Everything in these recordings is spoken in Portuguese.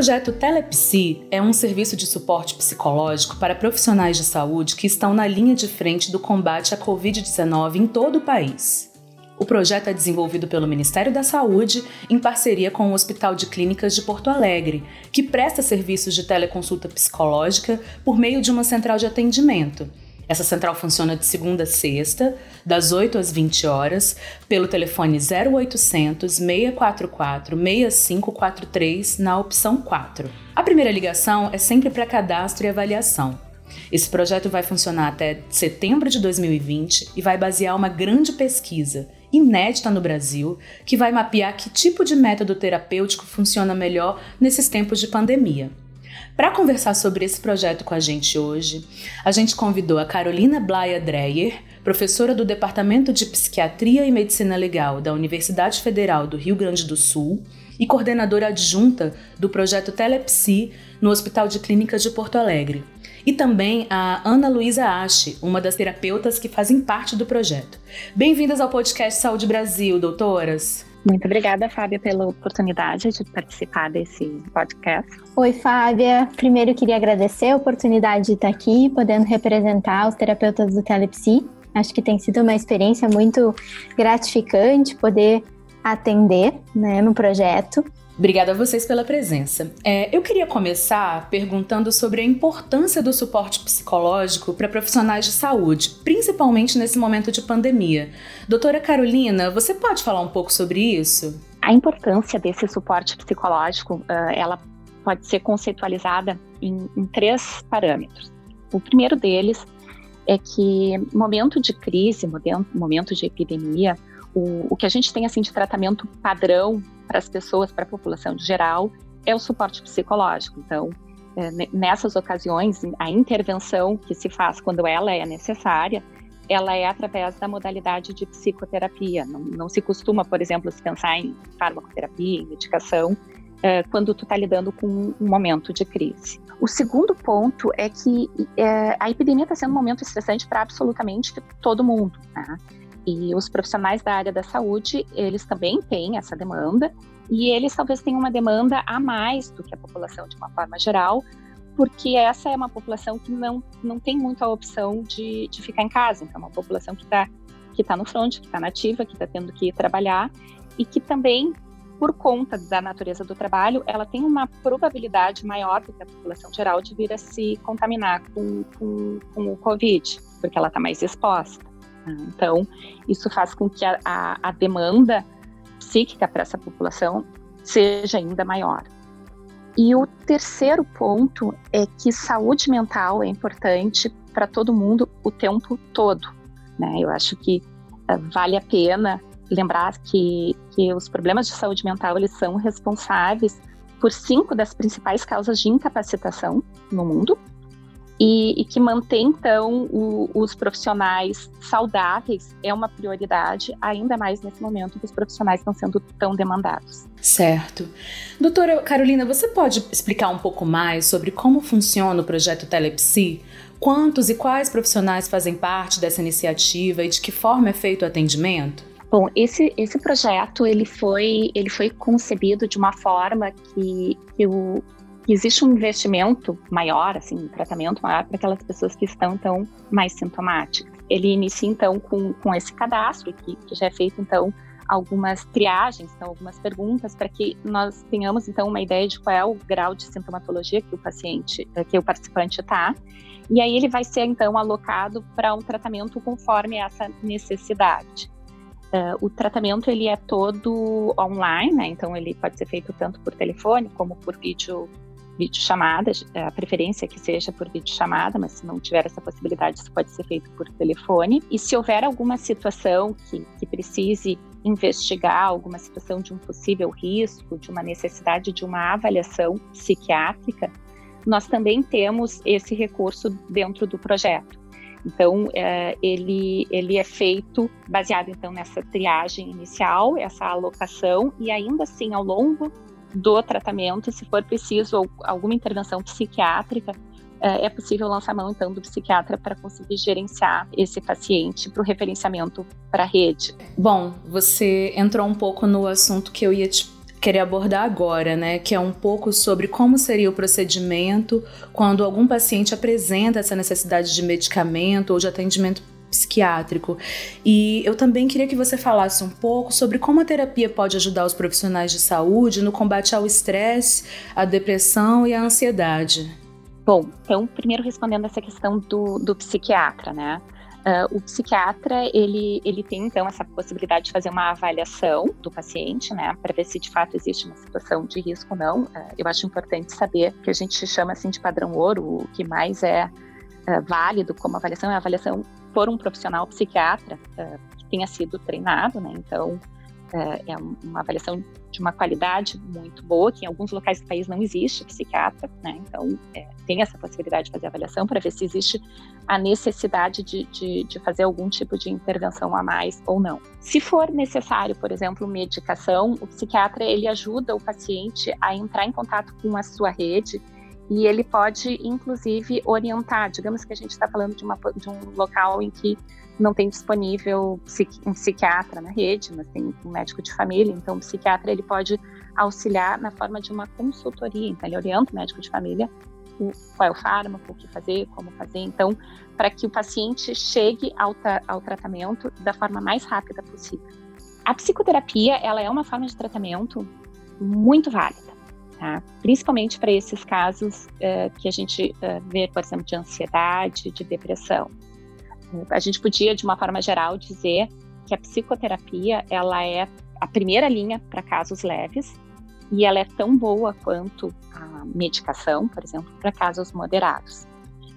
Projeto Telepsi é um serviço de suporte psicológico para profissionais de saúde que estão na linha de frente do combate à Covid-19 em todo o país. O projeto é desenvolvido pelo Ministério da Saúde em parceria com o Hospital de Clínicas de Porto Alegre, que presta serviços de teleconsulta psicológica por meio de uma central de atendimento. Essa central funciona de segunda a sexta, das 8 às 20 horas, pelo telefone 0800 644 6543 na opção 4. A primeira ligação é sempre para cadastro e avaliação. Esse projeto vai funcionar até setembro de 2020 e vai basear uma grande pesquisa, inédita no Brasil, que vai mapear que tipo de método terapêutico funciona melhor nesses tempos de pandemia. Para conversar sobre esse projeto com a gente hoje, a gente convidou a Carolina Blaia Dreyer, professora do Departamento de Psiquiatria e Medicina Legal da Universidade Federal do Rio Grande do Sul e coordenadora adjunta do projeto Telepsi no Hospital de Clínicas de Porto Alegre. E também a Ana Luísa Ache, uma das terapeutas que fazem parte do projeto. Bem-vindas ao podcast Saúde Brasil, doutoras! Muito obrigada, Fábia, pela oportunidade de participar desse podcast. Oi, Fábia. Primeiro queria agradecer a oportunidade de estar aqui, podendo representar os terapeutas do Telepsi. Acho que tem sido uma experiência muito gratificante poder atender né, no projeto. Obrigada a vocês pela presença. É, eu queria começar perguntando sobre a importância do suporte psicológico para profissionais de saúde, principalmente nesse momento de pandemia. Doutora Carolina, você pode falar um pouco sobre isso? A importância desse suporte psicológico, ela pode ser conceitualizada em, em três parâmetros. O primeiro deles é que momento de crise, momento de epidemia, o, o que a gente tem assim de tratamento padrão para as pessoas, para a população de geral, é o suporte psicológico. Então, é, nessas ocasiões, a intervenção que se faz quando ela é necessária, ela é através da modalidade de psicoterapia. Não, não se costuma, por exemplo, se pensar em farmacoterapia, em medicação, é, quando tu está lidando com um momento de crise. O segundo ponto é que é, a epidemia está sendo um momento estressante para absolutamente todo mundo. Né? E os profissionais da área da saúde, eles também têm essa demanda, e eles talvez tenham uma demanda a mais do que a população de uma forma geral, porque essa é uma população que não, não tem muito a opção de, de ficar em casa. Então, é uma população que está que tá no front, que está nativa, que está tendo que trabalhar, e que também, por conta da natureza do trabalho, ela tem uma probabilidade maior do que a população geral de vir a se contaminar com, com, com o Covid, porque ela está mais exposta. Então, isso faz com que a, a, a demanda psíquica para essa população seja ainda maior. E o terceiro ponto é que saúde mental é importante para todo mundo o tempo todo. Né? Eu acho que uh, vale a pena lembrar que, que os problemas de saúde mental eles são responsáveis por cinco das principais causas de incapacitação no mundo, e, e que mantém, então, o, os profissionais saudáveis é uma prioridade, ainda mais nesse momento que os profissionais estão sendo tão demandados. Certo. Doutora Carolina, você pode explicar um pouco mais sobre como funciona o projeto Telepsi? Quantos e quais profissionais fazem parte dessa iniciativa e de que forma é feito o atendimento? Bom, esse, esse projeto ele foi, ele foi concebido de uma forma que, que o, existe um investimento maior, assim, um tratamento maior para aquelas pessoas que estão, então, mais sintomáticas. Ele inicia, então, com, com esse cadastro, que, que já é feito, então, algumas triagens, então, algumas perguntas, para que nós tenhamos, então, uma ideia de qual é o grau de sintomatologia que o paciente, eh, que o participante está. E aí ele vai ser, então, alocado para um tratamento conforme essa necessidade. Uh, o tratamento ele é todo online, né? então ele pode ser feito tanto por telefone como por vídeo videochamada, é, a preferência é que seja por videochamada, mas se não tiver essa possibilidade, isso pode ser feito por telefone. E se houver alguma situação que, que precise investigar, alguma situação de um possível risco, de uma necessidade de uma avaliação psiquiátrica, nós também temos esse recurso dentro do projeto. Então, é, ele, ele é feito baseado então nessa triagem inicial, essa alocação, e ainda assim, ao longo do tratamento, se for preciso alguma intervenção psiquiátrica, é, é possível lançar mão então do psiquiatra para conseguir gerenciar esse paciente para o referenciamento para a rede. Bom, você entrou um pouco no assunto que eu ia te querer abordar agora, né, que é um pouco sobre como seria o procedimento quando algum paciente apresenta essa necessidade de medicamento ou de atendimento psiquiátrico. E eu também queria que você falasse um pouco sobre como a terapia pode ajudar os profissionais de saúde no combate ao estresse, à depressão e à ansiedade. Bom, então, primeiro respondendo essa questão do, do psiquiatra, né? Uh, o psiquiatra, ele, ele tem, então, essa possibilidade de fazer uma avaliação do paciente, né, para ver se de fato existe uma situação de risco ou não. Uh, eu acho importante saber que a gente chama, assim, de padrão ouro, o que mais é uh, válido como avaliação é a avaliação por um profissional psiquiatra que tenha sido treinado, né, então é, é uma avaliação de uma qualidade muito boa, que em alguns locais do país não existe psiquiatra, né? Então, é, tem essa possibilidade de fazer avaliação para ver se existe a necessidade de, de, de, fazer algum tipo de intervenção a mais ou não. Se for necessário, por exemplo, medicação, o psiquiatra ele ajuda o paciente a entrar em contato com a sua rede e ele pode, inclusive, orientar. Digamos que a gente está falando de, uma, de um local em que não tem disponível um psiquiatra na rede, mas tem um médico de família, então o psiquiatra ele pode auxiliar na forma de uma consultoria, então ele orienta o médico de família qual é o fármaco, o que fazer, como fazer, então para que o paciente chegue ao, ao tratamento da forma mais rápida possível. A psicoterapia ela é uma forma de tratamento muito válida, tá? principalmente para esses casos uh, que a gente uh, vê, por exemplo, de ansiedade, de depressão a gente podia, de uma forma geral, dizer que a psicoterapia ela é a primeira linha para casos leves e ela é tão boa quanto a medicação, por exemplo, para casos moderados.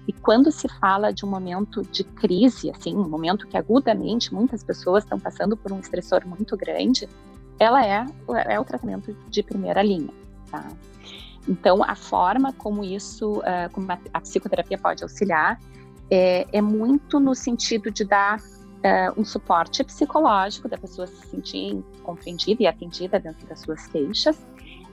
E quando se fala de um momento de crise, assim, um momento que agudamente muitas pessoas estão passando por um estressor muito grande, ela é, é o tratamento de primeira linha, tá? Então, a forma como isso, uh, como a, psicoterapia pode auxiliar é, é muito no sentido de dar é, um suporte psicológico da pessoa se sentir compreendida e atendida dentro das suas queixas,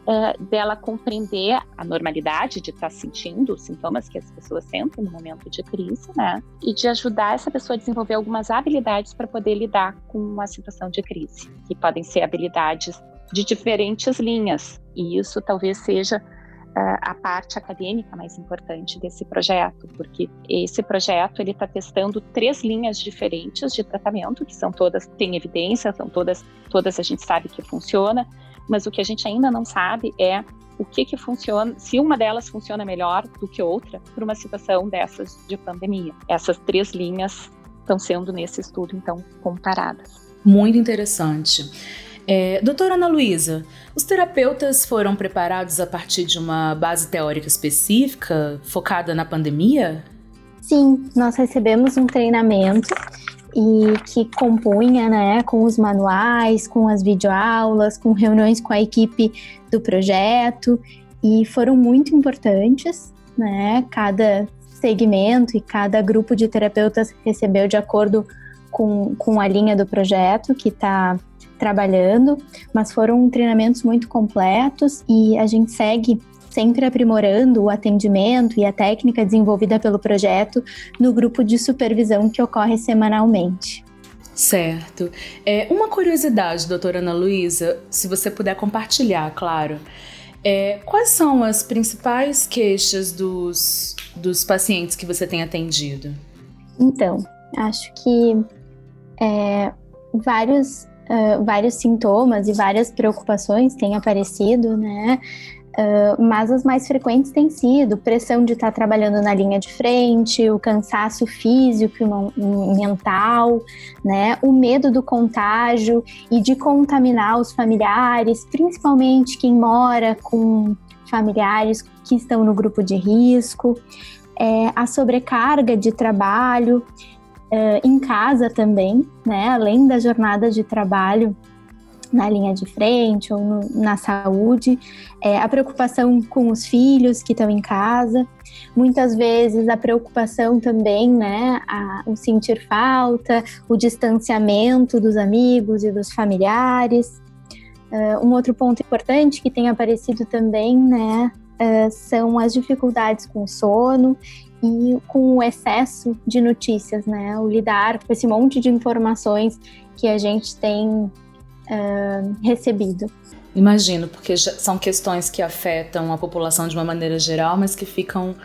é, dela compreender a normalidade de estar sentindo os sintomas que as pessoas sentem no momento de crise, né? E de ajudar essa pessoa a desenvolver algumas habilidades para poder lidar com uma situação de crise, que podem ser habilidades de diferentes linhas. E isso talvez seja a parte acadêmica mais importante desse projeto, porque esse projeto ele está testando três linhas diferentes de tratamento, que são todas têm evidência, são todas todas a gente sabe que funciona, mas o que a gente ainda não sabe é o que que funciona, se uma delas funciona melhor do que outra para uma situação dessas de pandemia. Essas três linhas estão sendo nesse estudo então comparadas. Muito interessante. É, doutora Ana Luísa, os terapeutas foram preparados a partir de uma base teórica específica focada na pandemia? Sim, nós recebemos um treinamento e que compunha, né, com os manuais, com as videoaulas, com reuniões com a equipe do projeto e foram muito importantes, né? Cada segmento e cada grupo de terapeutas recebeu de acordo com, com a linha do projeto que está trabalhando, mas foram treinamentos muito completos e a gente segue sempre aprimorando o atendimento e a técnica desenvolvida pelo projeto no grupo de supervisão que ocorre semanalmente. Certo. É, uma curiosidade, doutora Ana Luísa, se você puder compartilhar, claro. É, quais são as principais queixas dos, dos pacientes que você tem atendido? Então, acho que é, vários uh, vários sintomas e várias preocupações têm aparecido, né? Uh, mas as mais frequentes têm sido pressão de estar trabalhando na linha de frente, o cansaço físico e mental, né? o medo do contágio e de contaminar os familiares, principalmente quem mora com familiares que estão no grupo de risco, é, a sobrecarga de trabalho uh, em casa também, né? Além da jornada de trabalho, na linha de frente ou no, na saúde, é, a preocupação com os filhos que estão em casa, muitas vezes a preocupação também, né, a, o sentir falta, o distanciamento dos amigos e dos familiares. Uh, um outro ponto importante que tem aparecido também, né, uh, são as dificuldades com o sono e com o excesso de notícias, né, o lidar com esse monte de informações que a gente tem uh, recebido. Imagino, porque são questões que afetam a população de uma maneira geral, mas que ficam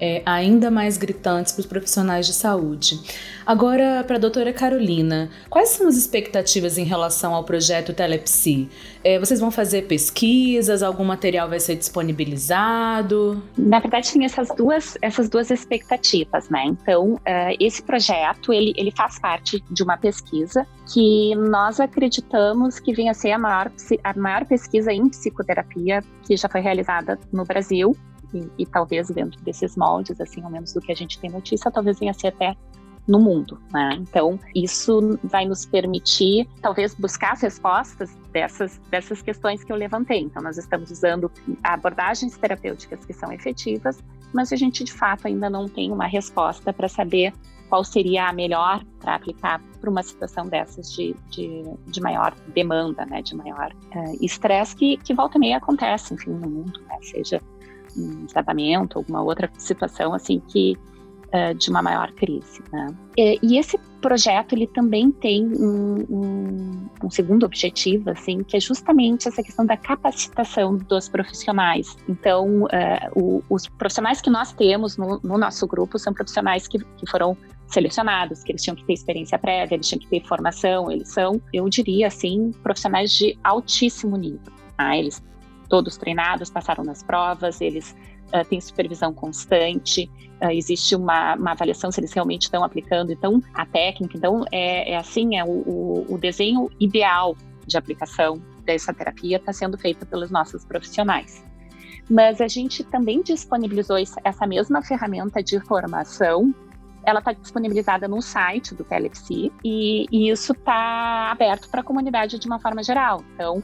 é, ainda mais gritantes para os profissionais de saúde. Agora, para a doutora Carolina, quais são as expectativas em relação ao projeto Telepsi? É, vocês vão fazer pesquisas? Algum material vai ser disponibilizado? Na verdade, tem essas duas, essas duas expectativas, né? Então, uh, esse projeto, ele, ele faz parte de uma pesquisa que nós acreditamos que venha a ser a maior, a maior pesquisa em psicoterapia que já foi realizada no Brasil e, e, talvez dentro desses moldes, assim, ao menos do que a gente tem notícia, talvez venha a ser até no mundo, né? Então, isso vai nos permitir, talvez, buscar as respostas dessas, dessas questões que eu levantei. Então, nós estamos usando abordagens terapêuticas que são efetivas, mas a gente, de fato, ainda não tem uma resposta para saber qual seria a melhor para aplicar para uma situação dessas de, de, de, maior demanda, né, de maior eh, estresse, uh, que, que volta e meia acontece, enfim, no mundo, né, seja um tratamento, alguma outra situação assim que uh, de uma maior crise. Né? E, e, esse projeto ele também tem um, um, um, segundo objetivo, assim, que é justamente essa questão da capacitação dos profissionais. Então, uh, o, os profissionais que nós temos no, no nosso grupo são profissionais que, que foram selecionados, que eles tinham que ter experiência prévia, eles tinham que ter formação, eles são, eu diria assim, profissionais de altíssimo nível. Tá? Eles todos treinados, passaram nas provas, eles uh, têm supervisão constante, uh, existe uma, uma, avaliação se eles realmente estão aplicando, então, a técnica. Então, é, é assim, é o, o, o desenho ideal de aplicação dessa terapia está sendo feita pelos nossos profissionais. Mas a gente também disponibilizou essa mesma ferramenta de formação ela está disponibilizada no site do TLFC e, e isso está aberto para a comunidade de uma forma geral. Então,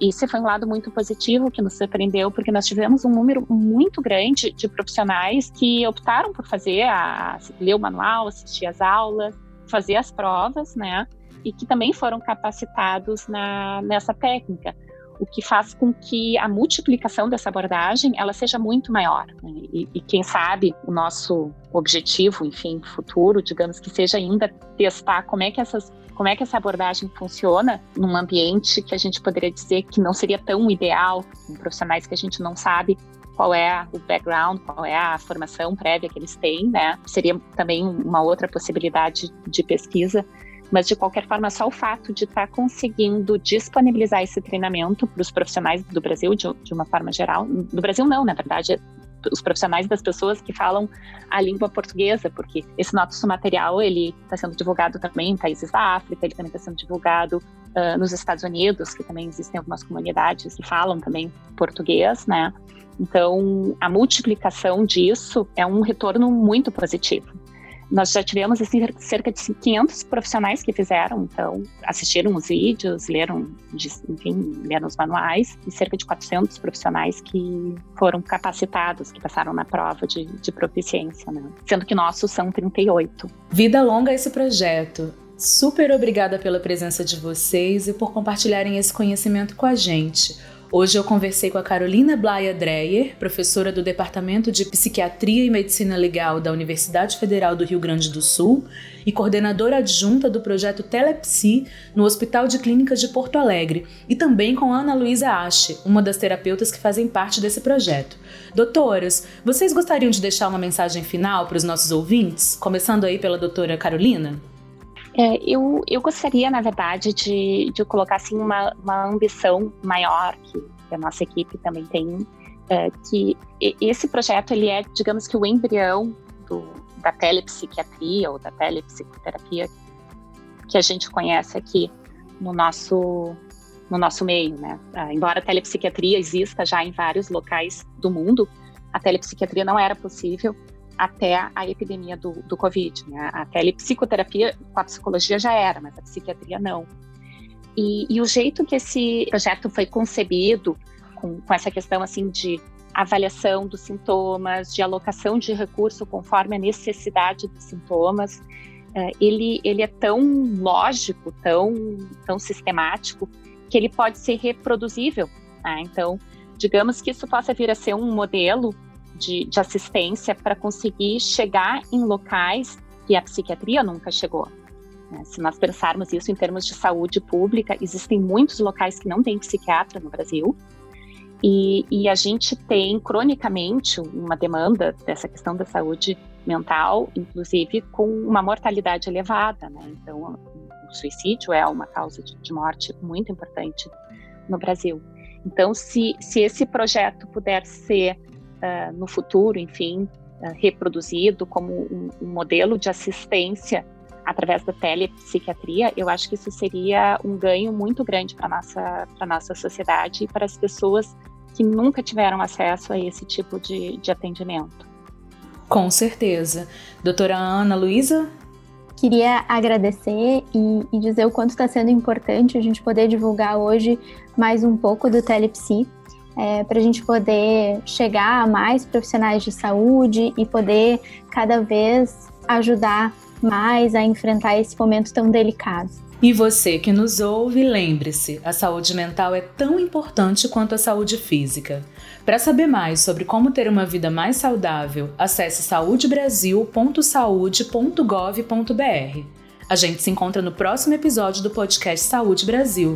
esse foi um lado muito positivo que nos surpreendeu, porque nós tivemos um número muito grande de profissionais que optaram por fazer, a, ler o manual, assistir às aulas, fazer as provas, né? E que também foram capacitados na, nessa técnica, o que faz com que a multiplicação dessa abordagem ela seja muito maior. Né? E, e quem sabe o nosso objetivo, enfim, futuro, digamos que seja ainda testar como é que essas como é que essa abordagem funciona num ambiente que a gente poderia dizer que não seria tão ideal, com profissionais que a gente não sabe qual é o background, qual é a formação prévia que eles têm, né? Seria também uma outra possibilidade de pesquisa. Mas, de qualquer forma, só o fato de estar tá conseguindo disponibilizar esse treinamento para os profissionais do Brasil, de, de, uma forma geral, do Brasil não, na verdade, os profissionais das pessoas que falam a língua portuguesa, porque esse nosso material ele está sendo divulgado também em países da África, ele também está sendo divulgado uh, nos Estados Unidos, que também existem algumas comunidades que falam também português, né? Então, a multiplicação disso é um retorno muito positivo. Nós já tivemos assim, cerca de 500 profissionais que fizeram, então, assistiram os vídeos, leram, enfim, leram os manuais, e cerca de 400 profissionais que foram capacitados, que passaram na prova de, de proficiência, né? sendo que nossos são 38. Vida longa esse projeto. Super obrigada pela presença de vocês e por compartilharem esse conhecimento com a gente. Hoje eu conversei com a Carolina Blaia Dreyer, professora do Departamento de Psiquiatria e Medicina Legal da Universidade Federal do Rio Grande do Sul e coordenadora adjunta do projeto Telepsi no Hospital de Clínicas de Porto Alegre, e também com Ana Luísa Ache, uma das terapeutas que fazem parte desse projeto. Doutoras, vocês gostariam de deixar uma mensagem final para os nossos ouvintes, começando aí pela doutora Carolina? É, eu, eu gostaria, na verdade, de, de colocar assim, uma, uma ambição maior que a nossa equipe também tem, é, que esse projeto ele é, digamos que o embrião do, da telepsiquiatria ou da telepsicoterapia que a gente conhece aqui no nosso no nosso meio, né? Ah, embora a telepsiquiatria exista já em vários locais do mundo, a telepsiquiatria não era possível até a epidemia do, do Covid. Né? A telepsicoterapia com a psicologia já era, mas a psiquiatria não. E, e, o jeito que esse projeto foi concebido, com, com essa questão assim de avaliação dos sintomas, de alocação de recurso conforme a necessidade dos sintomas, é, ele, ele é tão lógico, tão, tão sistemático, que ele pode ser reproduzível. Né? Então, digamos que isso possa vir a ser um modelo de, de assistência para conseguir chegar em locais que a psiquiatria nunca chegou. Né? Se nós pensarmos isso em termos de saúde pública, existem muitos locais que não têm psiquiatra no Brasil, e, e, a gente tem cronicamente uma demanda dessa questão da saúde mental, inclusive com uma mortalidade elevada. Né? Então, o suicídio é uma causa de, de morte muito importante no Brasil. Então, se, se esse projeto puder ser uh, no futuro, enfim, uh, reproduzido como um, um modelo de assistência através da telepsiquiatria, eu acho que isso seria um ganho muito grande para nossa para nossa sociedade e para as pessoas que nunca tiveram acesso a esse tipo de, de atendimento. Com certeza. Doutora Ana Luísa? Queria agradecer e, e dizer o quanto está sendo importante a gente poder divulgar hoje mais um pouco do Telepsi, é, para a gente poder chegar a mais profissionais de saúde e poder cada vez ajudar mais a enfrentar esse momento tão delicado. E você que nos ouve, lembre-se: a saúde mental é tão importante quanto a saúde física. Para saber mais sobre como ter uma vida mais saudável, acesse saudebrasil.saude.gov.br. A gente se encontra no próximo episódio do podcast Saúde Brasil.